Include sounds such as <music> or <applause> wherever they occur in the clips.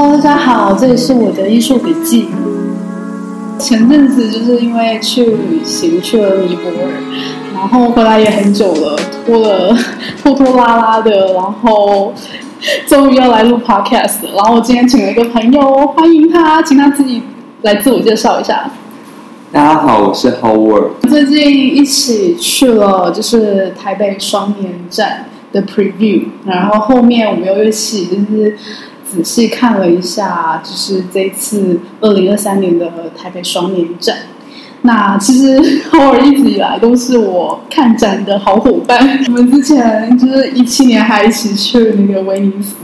Hello，大家好，这里是我的艺术笔记。前阵子就是因为去旅行去了尼泊尔，然后回来也很久了，拖了拖拖拉拉的，然后终于要来录 Podcast。然后我今天请了一个朋友，欢迎他，请他自己来自我介绍一下。大家好，我是 Howard。最近一起去了就是台北双年展的 Preview，然后后面我们又一起就是仔细看了一下，就是这次二零二三年的台北双年展。那其实 <laughs> Howard 一直以来都是我看展的好伙伴，我们之前就是一七年还一起去那个威尼斯，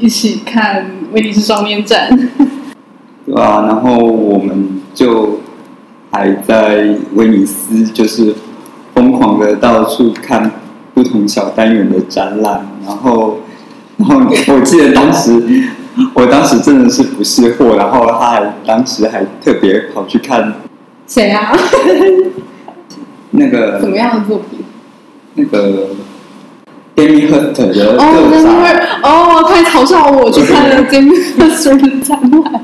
一起看威尼斯双年展。<laughs> 对啊，然后我们就还在威尼斯，就是疯狂的到处看不同小单元的展览，然后，然 <laughs> 后我记得当时，我当时真的是不识货，然后他还当时还特别跑去看谁啊？那个怎么样的作品？那个 Demi Hurt 的哦，个真展，的哦，太嘲笑我去看了 <laughs> James Hudson 的展览，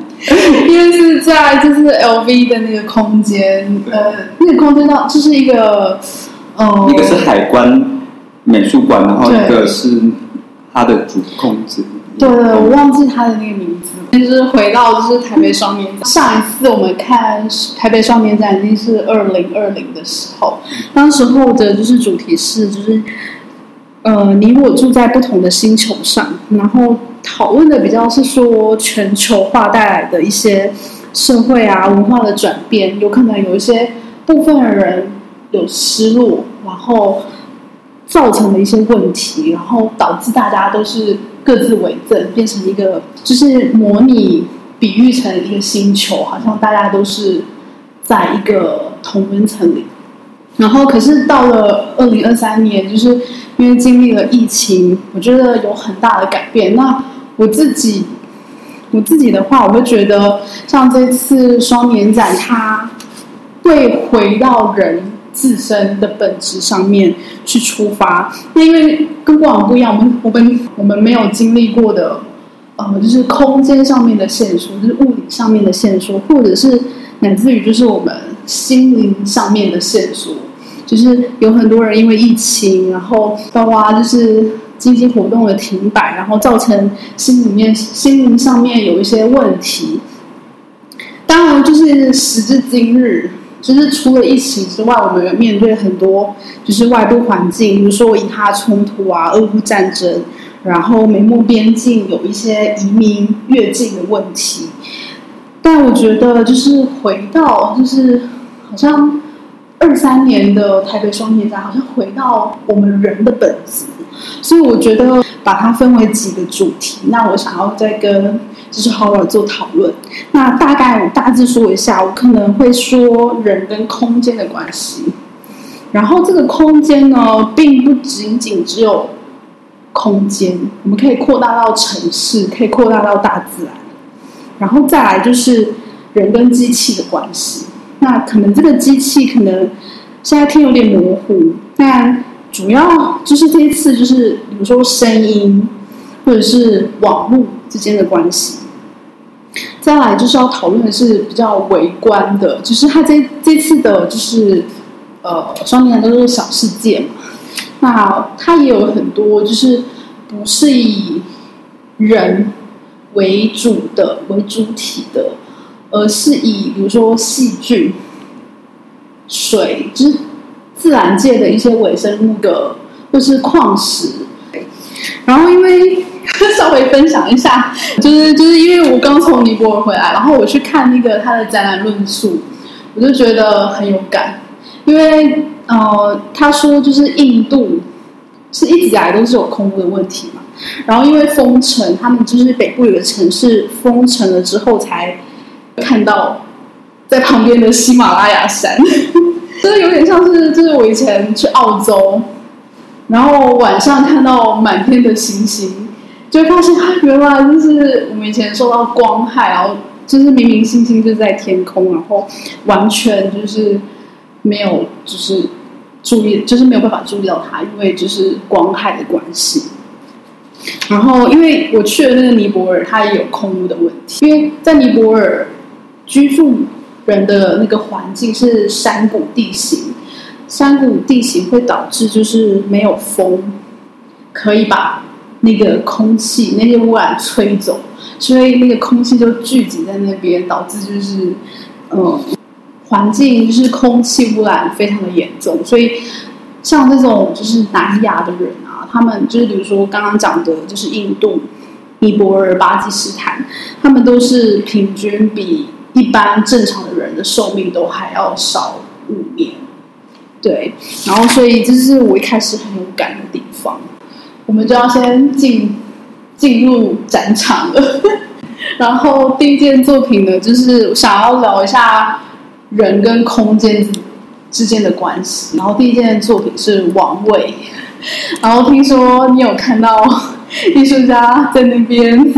因为是在就是 LV 的那个空间，呃，那个空间上就是一个，呃，一个是海关美术馆，然后一个是它的主控制。对对，我忘记他的那个名字了。就是回到就是台北双年展，上一次我们看台北双年展已经是二零二零的时候，当时候的就是主题是就是，呃，你我住在不同的星球上，然后讨论的比较是说全球化带来的一些社会啊文化的转变，有可能有一些部分的人有失落，然后造成的一些问题，然后导致大家都是各自为政，变成一个就是模拟比喻成一个星球，好像大家都是在一个同温层里。然后，可是到了二零二三年，就是因为经历了疫情，我觉得有很大的改变。那我自己，我自己的话，我会觉得像这次双年展，它会回到人自身的本质上面去出发。那因为跟过往不一样，我们我们我们没有经历过的，呃，就是空间上面的线索，就是物理上面的线索，或者是乃至于就是我们心灵上面的线索。就是有很多人因为疫情，然后包括就是经济活动的停摆，然后造成心里面心灵上面有一些问题。当然，就是时至今日，就是除了疫情之外，我们面对很多就是外部环境，比如说以哈冲突啊、俄乌战争，然后美墨边境有一些移民越境的问题。但我觉得，就是回到，就是好像二三年的台北双年展，好像回到我们人的本质。所以我觉得把它分为几个主题，那我想要再跟就是 Howard 做讨论。那大概我大致说一下，我可能会说人跟空间的关系。然后这个空间呢，并不仅仅只有空间，我们可以扩大到城市，可以扩大到大自然。然后再来就是人跟机器的关系。那可能这个机器可能现在听有点模糊，但主要就是这一次就是比如说声音或者是网络之间的关系。再来就是要讨论的是比较微观的，就是它这这次的就是呃双年展都是小世界嘛，那它也有很多就是不是以人为主的为主体的，而是以比如说细菌、水，就是自然界的一些微生物的，或是矿石。然后因为 <laughs> 稍微分享一下，就是就是因为我刚从尼泊尔回来，然后我去看那个他的展览论述，我就觉得很有感，因为呃他说就是印度是一直以来都是有空污的问题嘛，然后因为封城，他们就是北部有个城市封城了之后才看到在旁边的喜马拉雅山，<laughs> 真的有点像是就是我以前去澳洲。然后晚上看到满天的星星，就发现，原来就是我们以前受到光害，然后就是明明星星就在天空，然后完全就是没有就是注意，就是没有办法注意到它，因为就是光害的关系。然后因为我去了那个尼泊尔，它也有空屋的问题，因为在尼泊尔居住人的那个环境是山谷地形，山谷地形会导致就是没有风，可以把那个空气那些污染吹走，所以那个空气就聚集在那边，导致就是嗯。环境就是空气污染非常的严重，所以像这种就是南亚的人啊，他们就是比如说刚刚讲的，就是印度、尼泊尔、巴基斯坦，他们都是平均比一般正常的人的寿命都还要少五年。对，然后所以这是我一开始很有感的地方。我们就要先进进入展场了，<laughs> 然后第一件作品呢，就是想要聊一下。人跟空间之间的关系。然后第一件作品是王位，<laughs> 然后听说你有看到艺术家在那边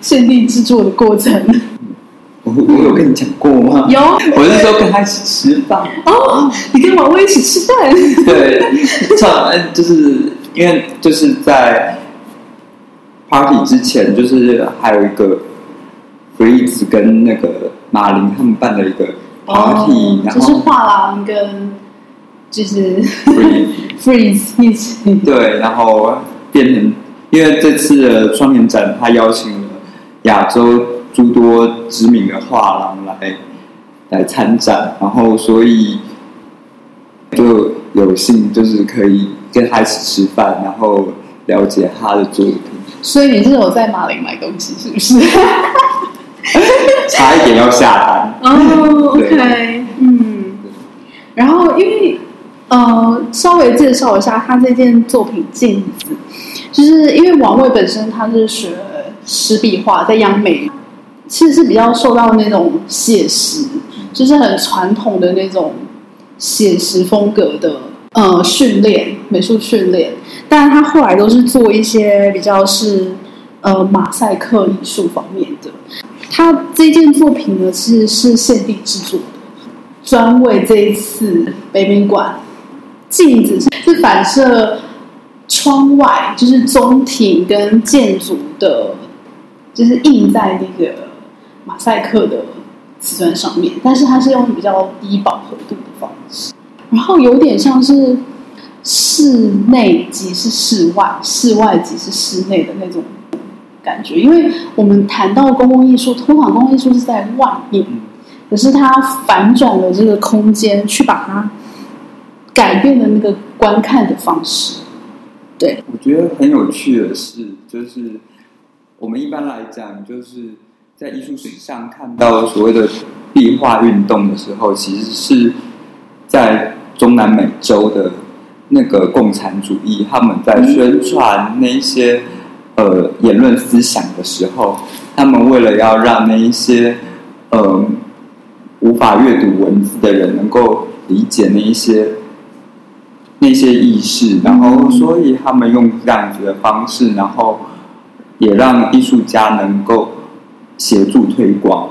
限定制作的过程。我我有跟你讲过吗？有，我是说跟他一起吃饭。哦，你跟王位一起吃饭？对，<laughs> 唱就是因为就是在 party 之前，就是还有一个 Freeze 跟那个马林他们办的一个。party，然后就是画廊跟就是 freeze 一起对，然后变成因为这次的双年展，他邀请了亚洲诸多知名的画廊来来参展，然后所以就有幸就是可以跟他一起吃饭，然后了解他的作品。所以你是有在马林买东西，是不是？差一点要下单哦，OK，嗯，然后因为呃，稍微介绍一下他这件作品《镜子》，就是因为王卫本身他是学湿壁画，在央美其实是比较受到那种写实，就是很传统的那种写实风格的呃训练，美术训练，但是他后来都是做一些比较是呃马赛克艺术方面的。他这件作品呢，其实是限定制作的，专为这一次北美馆镜子是反射窗外，就是中庭跟建筑的，就是印在那个马赛克的瓷砖上面，但是它是用比较低饱和度的方式，然后有点像是室内即是室外，室外即是室内的那种。感觉，因为我们谈到公共艺术，通常公共艺术是在外面，可是它反转了这个空间，去把它改变了那个观看的方式。对，我觉得很有趣的是，就是我们一般来讲，就是在艺术史上看到所谓的壁画运动的时候，其实是在中南美洲的那个共产主义，他们在宣传那些。呃，言论思想的时候，他们为了要让那一些呃无法阅读文字的人能够理解那一些那些意识，然后所以他们用这样子的方式，然后也让艺术家能够协助推广，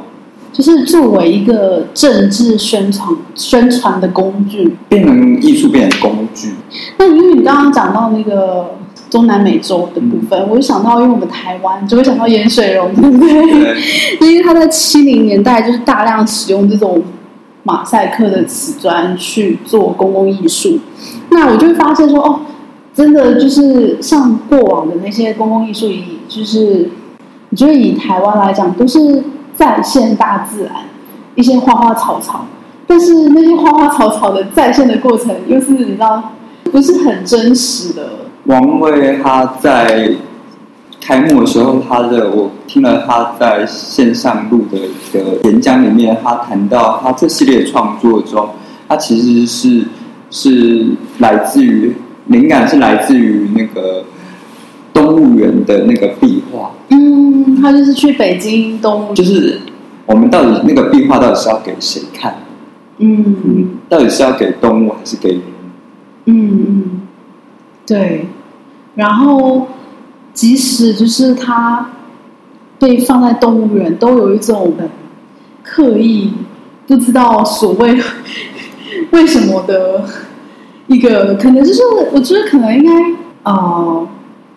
就是作为一个政治宣传宣传的工具，变成艺术变成工具。那因为你刚刚讲到那个。中南美洲的部分，我就想到，因为我们台湾就会想到盐水溶，对不对？因为他在七零年代就是大量使用这种马赛克的瓷砖去做公共艺术。那我就会发现说，哦，真的就是像过往的那些公共艺术，以就是我觉得以台湾来讲，都是再现大自然一些花花草草，但是那些花花草草的再现的过程，又是你知道不是很真实的。王威他在开幕的时候，他的我听了他在线上录的一个演讲里面，他谈到他这系列创作中，他其实是是来自于灵感是来自于那个动物园的那个壁画。嗯，他就是去北京动物，就是我们到底那个壁画到底是要给谁看？嗯，到底是要给动物还是给人？嗯嗯。对，然后即使就是他被放在动物园，都有一种刻意不知道所谓 <laughs> 为什么的一个，可能就是我觉得可能应该啊，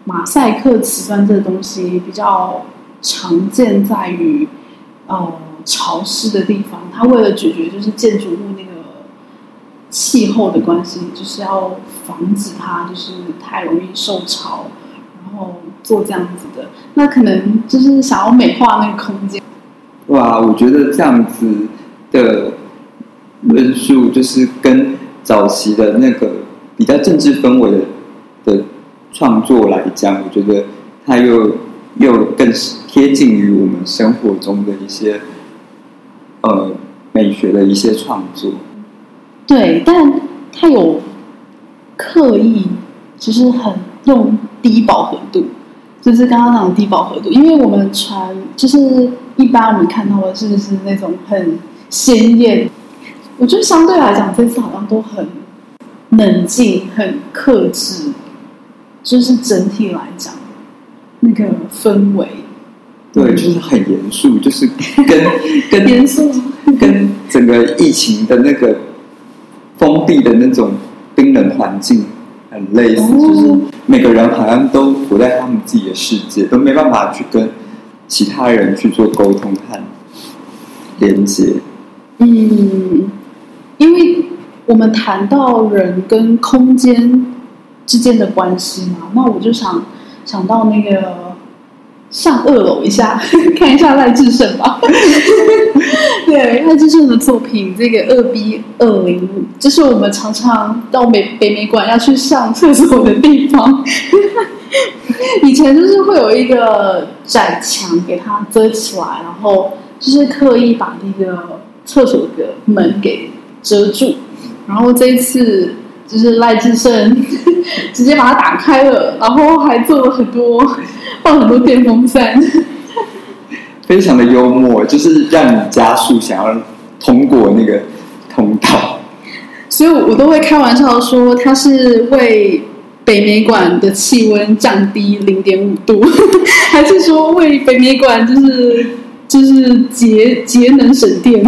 马赛克瓷砖这个东西比较常见在于呃潮湿的地方，它为了解决就是建筑物那个气候的关系，就是要防止它就是太容易受潮，然后做这样子的。那可能就是想要美化那个空间。哇，我觉得这样子的论述就是跟早期的那个比较政治氛围的创作来讲，我觉得它又又更贴近于我们生活中的一些呃美学的一些创作。对，但它有刻意，就是很用低饱和度，就是刚刚讲的低饱和度，因为我们传就是一般我们看到的是是那种很鲜艳，我觉得相对来讲这次好像都很冷静、很克制，就是整体来讲那个氛围对，就是很严肃，就是跟 <laughs> 跟严肃，跟整个疫情的那个封闭的那种冰冷环境很类似，哦。就是每个人好像都活在他们自己的世界，都没办法去跟其他人去做沟通和连接。嗯，因为我们谈到人跟空间之间的关系嘛，那我就想想到那个上二楼一下，看一下赖志胜吧。<laughs> 对，赖志胜的作品这个二 B 二零五，这是我们常常到美北美馆要去上厕所的地方。<laughs> 以前就是会有一个窄墙给它遮起来，然后就是刻意把那个厕所的门给遮住。然后这一次就是赖志胜直接把它打开了，然后还做了很多放很多电风扇。<laughs> 非常的幽默，就是让你加速想要通过那个通道。所以我都会开玩笑说，它是为北美馆的气温降低零点五度，<laughs> 还是说为北美馆就是就是节节能省电？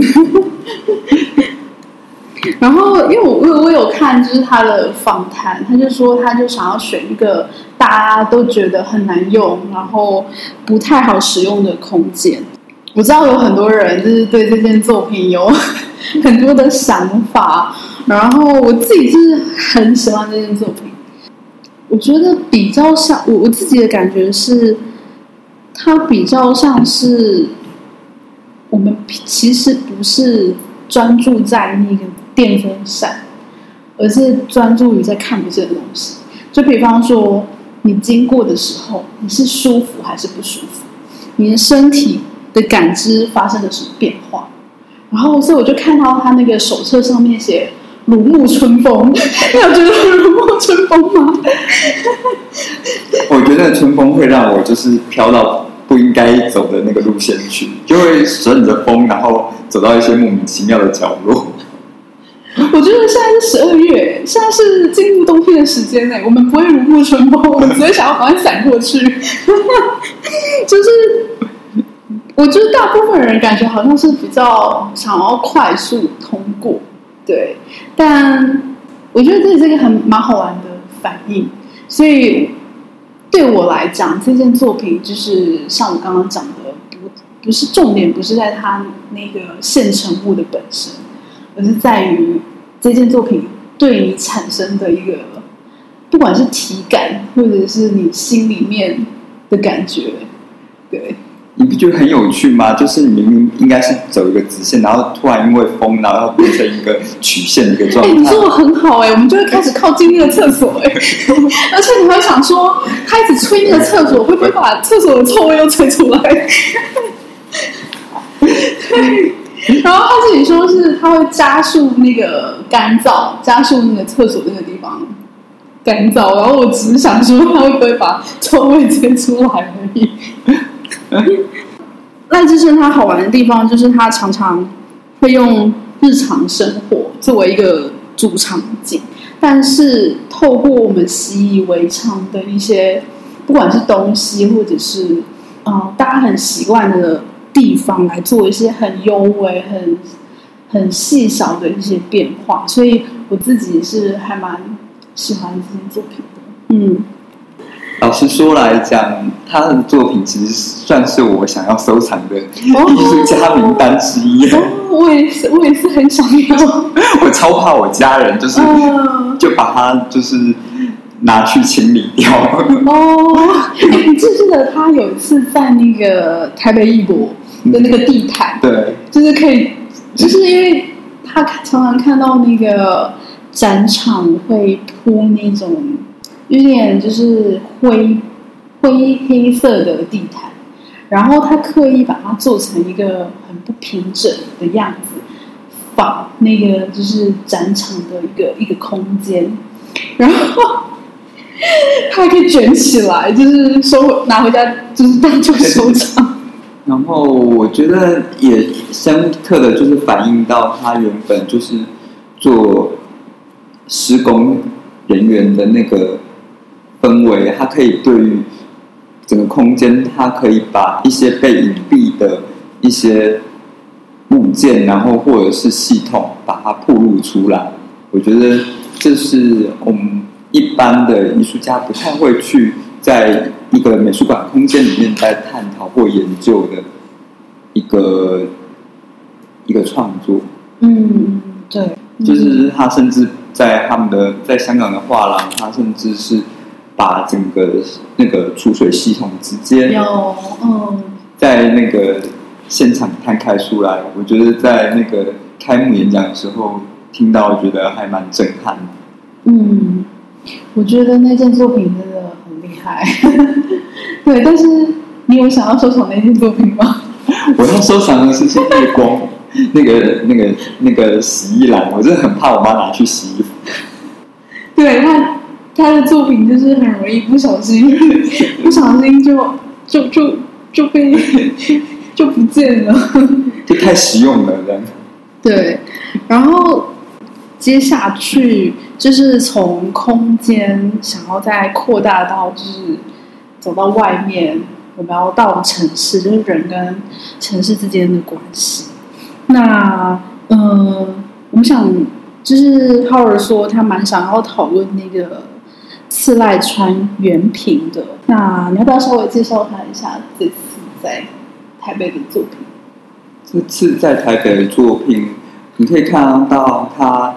然后，因为我我我有看，就是他的访谈，他就说他就想要选一个大家都觉得很难用，然后不太好使用的空间。我知道有很多人就是对这件作品有 <laughs> 很多的想法，然后我自己是很喜欢这件作品。我觉得比较像我我自己的感觉是，它比较像是我们其实不是专注在那个电风扇，而是专注于在看不见的东西。就比方说，你经过的时候，你是舒服还是不舒服？你的身体的感知发生了什么变化？然后，所以我就看到他那个手册上面写“如沐春风”，你有觉得如沐春风吗？<laughs> 我觉得春风会让我就是飘到不应该走的那个路线去，就会顺着风，然后走到一些莫名其妙的角落。<laughs> 我觉得现在是十二月，现在是进入冬天的时间内，我们不会如沐春风，<laughs> 我们只会想要赶快闪过去。<laughs> 就是，我觉得大部分人感觉好像是比较想要快速通过，对。但我觉得这是一个很蛮好玩的反应，所以对我来讲，这件作品就是像我刚刚讲的，不不是重点，不是在它那个现成物的本身。而是在于这件作品对你产生的一个，不管是体感或者是你心里面的感觉，对，你不觉得很有趣吗？就是你明明应该是走一个直线，然后突然因为风，然后变成一个曲线的一个状哎、你态。做的很好哎、我们就会开始靠近那个厕所哎、<laughs> 而且你会想说，他一直吹那个厕所，会不会把厕所的臭味又吹出来？对。<laughs> <laughs> 然后他自己说是他会加速那个干燥，加速那个厕所那个地方干燥。然后我只是想说，他会不会把臭味吹出来而已。赖智胜他好玩的地方就是他常常会用日常生活作为一个主场景，但是透过我们习以为常的一些，不管是东西或者是呃大家很习惯的地方来做一些很优美、很很细小的一些变化，所以我自己是还蛮喜欢这件作品的。嗯，老实说来讲，他的作品其实算是我想要收藏的艺术家名单之一。哦，我也是，我也是很想要。<laughs> 我超怕我家人就是嗯就把他就是拿去清理掉。哦，你记不记得他有一次在那个台北艺博的那个地毯，对，就是可以，就是因为他常常看到那个展场会铺那种有点就是灰灰黑色的地毯，然后他刻意把它做成一个很不平整的样子，仿那个就是展场的一个一个空间，然后。<laughs> 它还可以卷起来，就是收拿回家，就是当做收藏。然后我觉得也深刻的就是反映到他原本就是做施工人员的那个氛围，他可以对于整个空间，他可以把一些被隐蔽的一些物件，然后或者是系统，把它暴露出来。我觉得这是我们一般的艺术家不太会去在一个美术馆空间里面在探讨或研究的一个一个创作。嗯，对，就是他甚至在他们的在香港的画廊，他甚至是把整个那个储水系统直接有，嗯，在那个现场摊开出来。我觉得在那个开幕演讲的时候听到，觉得还蛮震撼的。嗯，我觉得那件作品真的很厉害。<laughs> 对，但是你有想要收藏那件作品吗？<laughs> 我要收藏的是些月光 <laughs> 那个那个那个洗衣篮，我真的很怕我妈拿去洗衣服。对他，他的作品就是很容易不小心，不小心就就就就被就不见了。就太实用了，这样。对，然后接下去就是从空间想要再扩大到，就是走到外面，我们要到城市，就是人跟城市之间的关系。那嗯，我们想就是浩尔说他蛮想要讨论那个次赖川原平的，那你要不要稍微介绍他一下这次在台北的作品？这次在台北的作品，你可以看到他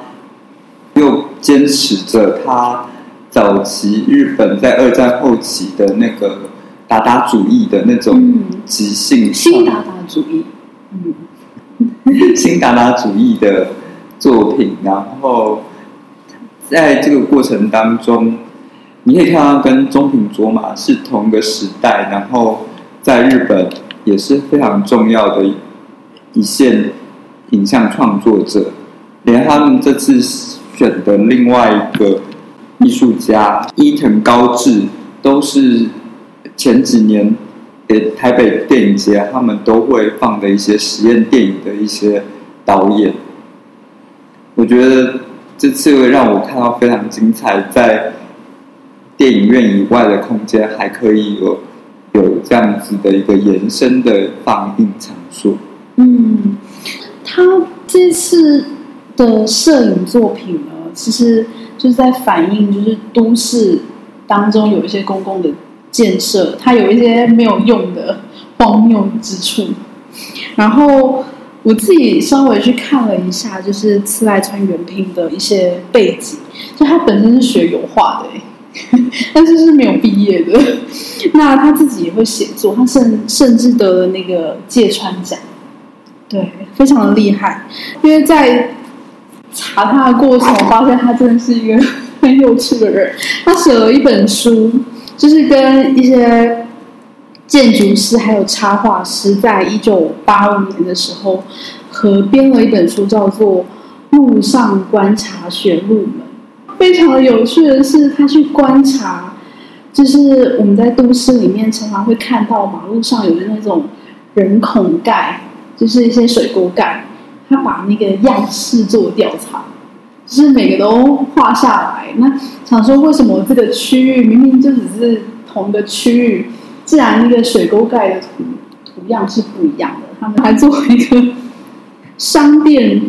又坚持着他早期日本在二战后期的那个达达主义的那种嗯。即兴新达达主义，嗯。<laughs> 新达达主义的作品，然后在这个过程当中，你可以看到跟中平卓马是同个时代，然后在日本也是非常重要的一线影像创作者，连他们这次选的另外一个艺术家伊藤高志，都是前几年。给台北电影节，他们都会放的一些实验电影的一些导演，我觉得这次会让我看到非常精彩，在电影院以外的空间还可以有有这样子的一个延伸的放映场所。嗯，他这次的摄影作品呢，其实就是在反映，就是都市当中有一些公共的建设，它有一些没有用的荒谬之处。然后我自己稍微去看了一下，就是次赖川原平的一些背景，就他本身是学油画的、<laughs> 但是是没有毕业的。那他自己也会写作，他甚甚至得了那个芥川奖。对，非常的厉害。因为在查他的过程，我发现他真的是一个很有趣的人。他写了一本书，就是跟一些建筑师还有插画师，在一九八五年的时候合编了一本书，叫做《路上观察学入门》。非常的有趣的是，他去观察，就是我们在都市里面常常会看到马路上有的那种人孔盖。就是一些水沟盖，他把那个样式做调查，就是每个都画下来。那想说，为什么这个区域明明就只是同一个区域，自然那个水沟盖的图图样是不一样的？他们还做一个商店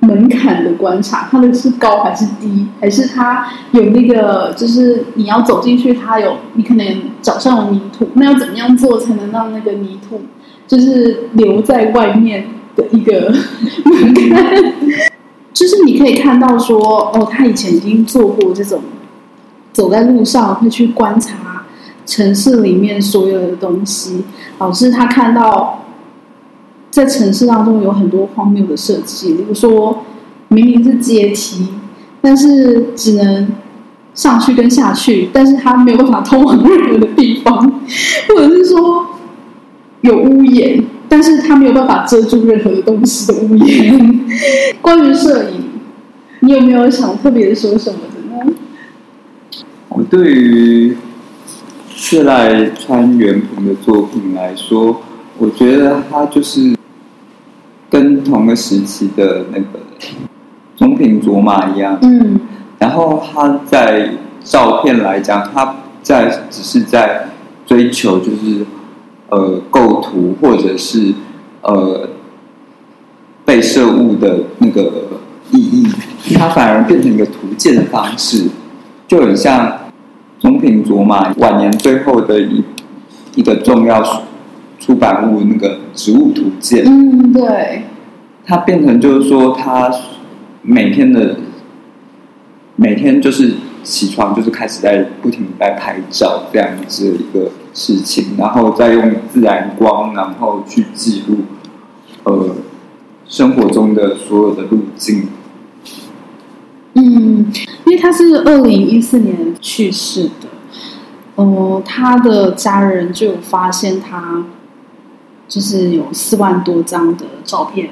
门槛的观察，它的是高还是低，还是它有那个就是你要走进去，它有你可能脚上有泥土，那要怎么样做才能让那个泥土就是留在外面的一个 <laughs> 门槛？就是你可以看到说，哦，他以前已经做过这种，走在路上会去观察城市里面所有的东西，导致他看到。在城市当中有很多荒谬的设计，比如说明明是阶梯，但是只能上去跟下去，但是他没有办法通往任何的地方，或者是说有屋檐，但是它没有办法遮住任何的东西的屋檐。关于摄影，你有没有想特别说什么的呢？我对于谢赖川原平的作品来说，我觉得他就是。跟同个时期的那个中平卓玛一样，嗯，然后他在照片来讲，他在只是在追求就是呃构图或者是呃被摄物的那个意义，它反而变成一个图鉴的方式，就很像中平卓玛晚年最后的一一个重要出版物那个植物图鉴，嗯，对。它变成就是说，他每天的每天就是起床就是开始在不停在拍照这样子的一个事情，然后再用自然光，然后去记录呃生活中的所有的路径。嗯，因为他是二零一四年去世的，呃，他的家人就有发现他就是有四万多张的照片。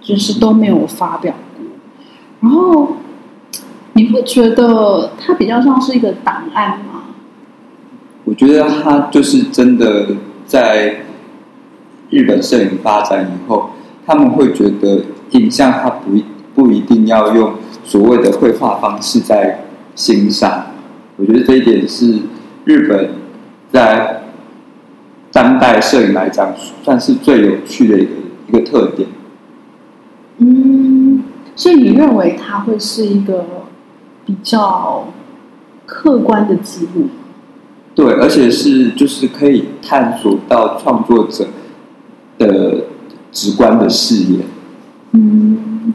就是都没有发表过，然后你会觉得它比较像是一个档案吗？我觉得他就是真的在日本摄影发展以后，他们会觉得影像它不不一定要用所谓的绘画方式在欣赏。我觉得这一点是日本在当代摄影来讲算是最有趣的一个一个特点。嗯，所以你认为它会是一个比较客观的记录？对，而且是就是可以探索到创作者的直观的视野。嗯，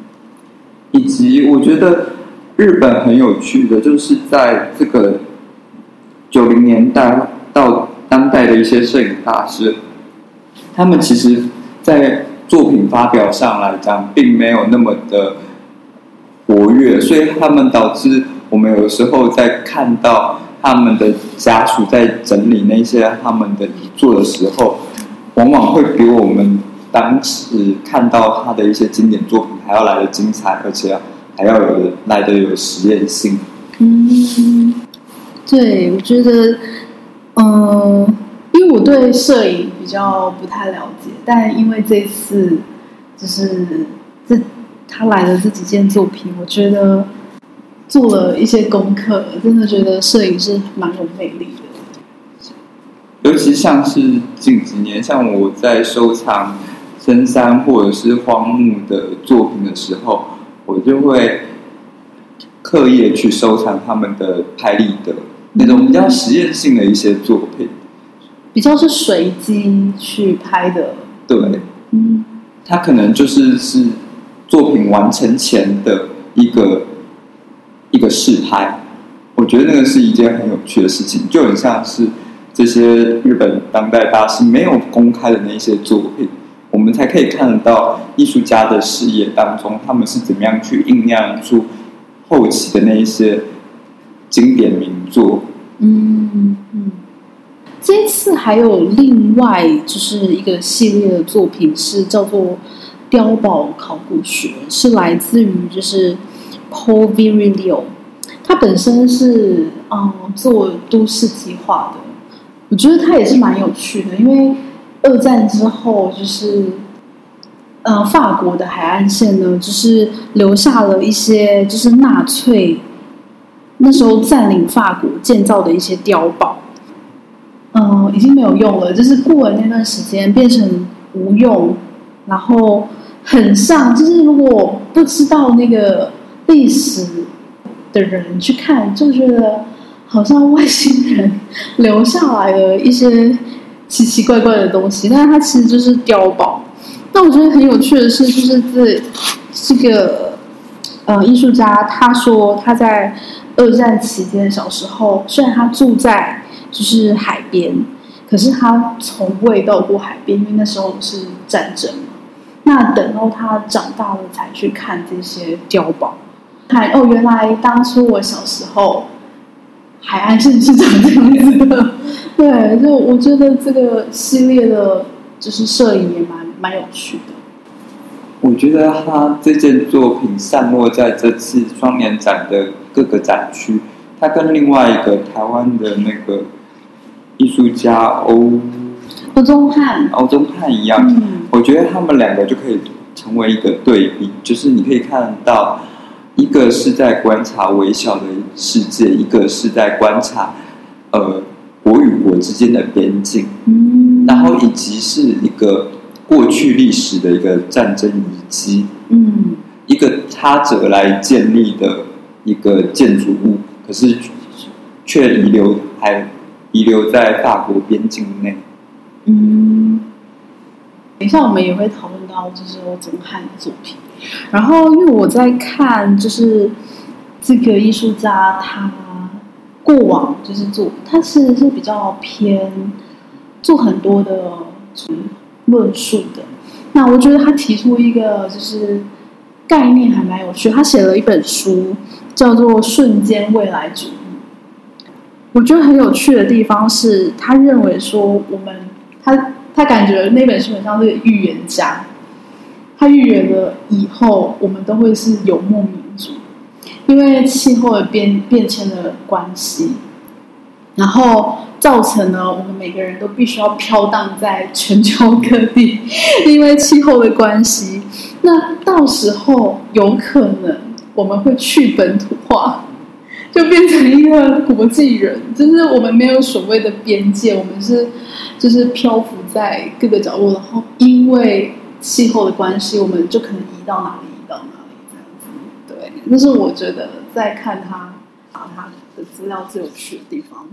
以及我觉得日本很有趣的，就是在这个九零年代到当代的一些摄影大师，他们其实，在作品发表上来讲，并没有那么的活跃，所以他们导致我们有时候在看到他们的家属在整理那些他们的遗作的时候，往往会比我们当时看到他的一些经典作品还要来的精彩，而且还要有来的有实验性。嗯，对，我觉得，嗯。因为我对摄影比较不太了解，但因为这次就是这他来的这几件作品，我觉得做了一些功课，真的觉得摄影是蛮有魅力的。尤其像是近几年，像我在收藏深山或者是荒木的作品的时候，我就会刻意去收藏他们的拍立得那种比较实验性的一些作品。比较是随机去拍的，对，嗯，他可能就是是作品完成前的一个一个试拍，我觉得那个是一件很有趣的事情，就很像是这些日本当代大师没有公开的那些作品，我们才可以看得到艺术家的事业当中，他们是怎么样去酝酿出后期的那一些经典名作，嗯嗯。这次还有另外就是一个系列的作品，是叫做《碉堡考古学》，是来自于就是 Paul Virilio，他本身是嗯做都市计划的，我觉得他也是蛮有趣的，因为二战之后就是嗯法国的海岸线呢，就是留下了一些就是纳粹那时候占领法国建造的一些碉堡。嗯，已经没有用了，就是过了那段时间变成无用，然后很像，就是如果不知道那个历史的人去看，就觉得好像外星人留下来的一些奇奇怪怪的东西，但是它其实就是碉堡。那我觉得很有趣的是，就是这这个呃艺术家，他说他在二战期间小时候，虽然他住在就是海边，可是他从未到过海边，因为那时候是战争。那等到他长大了，才去看这些碉堡，看哦，原来当初我小时候海岸线是长这样子的。对，就我觉得这个系列的，就是摄影也蛮蛮有趣的。我觉得他这件作品散落在这次双年展的各个展区，他跟另外一个台湾的那个艺术家欧欧宗翰，欧宗翰一样，嗯我觉得他们两个就可以成为一个对比，就是你可以看到，一个是在观察微小的世界，一个是在观察呃国与国之间的边境，嗯，然后以及是一个过去历史的一个战争遗迹，嗯一个他者来建立的一个建筑物，可是却遗留还遗留在法国边境内。嗯，等一下我们也会讨论到就是欧宗翰的作品，然后因为我在看就是这个艺术家他过往就是做，他其实是比较偏做很多的论述的。那我觉得他提出一个就是概念还蛮有趣，他写了一本书叫做《瞬间未来主义》。我觉得很有趣的地方是，他认为说我们他他感觉那本书很像是预言家，他预言了以后我们都会是游牧民族，因为气候的变变迁的关系，然后造成了我们每个人都必须要飘荡在全球各地，<laughs> 因为气候的关系。那到时候有可能我们会去本土化，就变成一个国际人，就是我们没有所谓的边界，我们是就是漂浮在各个角落，然后因为气候的关系，我们就可能移到哪里移到哪里这样子。对，那是我觉得在看他把他的资料最有趣的地方。